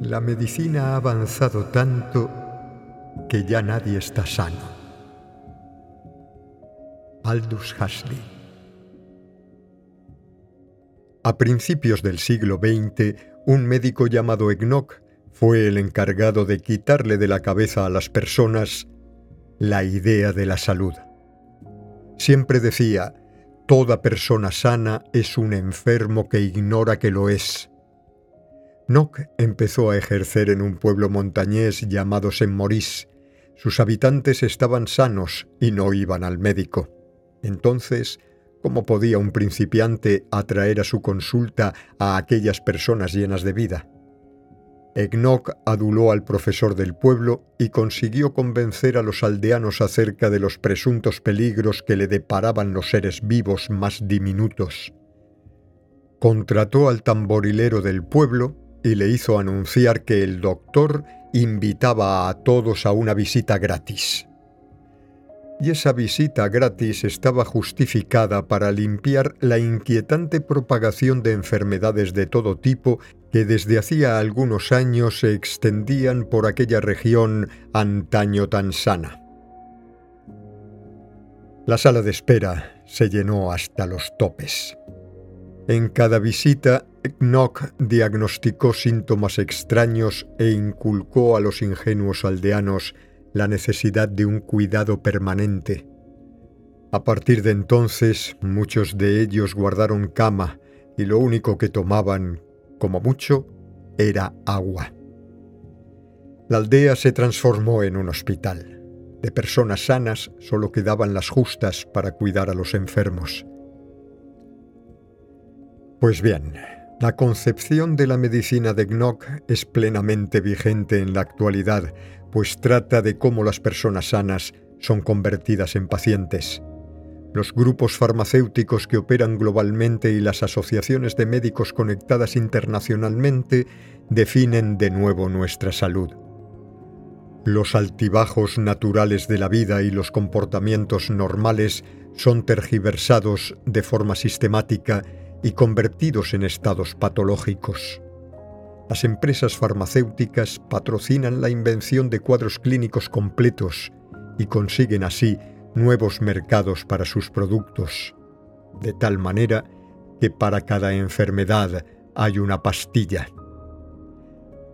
La medicina ha avanzado tanto que ya nadie está sano. Aldous Huxley A principios del siglo XX, un médico llamado Egnock fue el encargado de quitarle de la cabeza a las personas la idea de la salud. Siempre decía, toda persona sana es un enfermo que ignora que lo es. Nock empezó a ejercer en un pueblo montañés llamado Saint-Maurice. Sus habitantes estaban sanos y no iban al médico. Entonces, ¿cómo podía un principiante atraer a su consulta a aquellas personas llenas de vida? Egnoc aduló al profesor del pueblo y consiguió convencer a los aldeanos acerca de los presuntos peligros que le deparaban los seres vivos más diminutos. Contrató al tamborilero del pueblo y le hizo anunciar que el doctor invitaba a todos a una visita gratis. Y esa visita gratis estaba justificada para limpiar la inquietante propagación de enfermedades de todo tipo que desde hacía algunos años se extendían por aquella región antaño tan sana. La sala de espera se llenó hasta los topes. En cada visita, Knock diagnosticó síntomas extraños e inculcó a los ingenuos aldeanos la necesidad de un cuidado permanente. A partir de entonces, muchos de ellos guardaron cama y lo único que tomaban, como mucho, era agua. La aldea se transformó en un hospital. De personas sanas solo quedaban las justas para cuidar a los enfermos. Pues bien, la concepción de la medicina de Gnock es plenamente vigente en la actualidad, pues trata de cómo las personas sanas son convertidas en pacientes. Los grupos farmacéuticos que operan globalmente y las asociaciones de médicos conectadas internacionalmente definen de nuevo nuestra salud. Los altibajos naturales de la vida y los comportamientos normales son tergiversados de forma sistemática y convertidos en estados patológicos. Las empresas farmacéuticas patrocinan la invención de cuadros clínicos completos y consiguen así nuevos mercados para sus productos, de tal manera que para cada enfermedad hay una pastilla.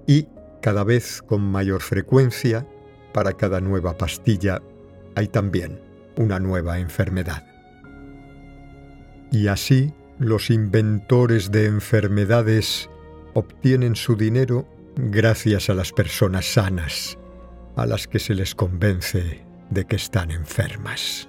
Y, cada vez con mayor frecuencia, para cada nueva pastilla hay también una nueva enfermedad. Y así, los inventores de enfermedades obtienen su dinero gracias a las personas sanas, a las que se les convence de que están enfermas.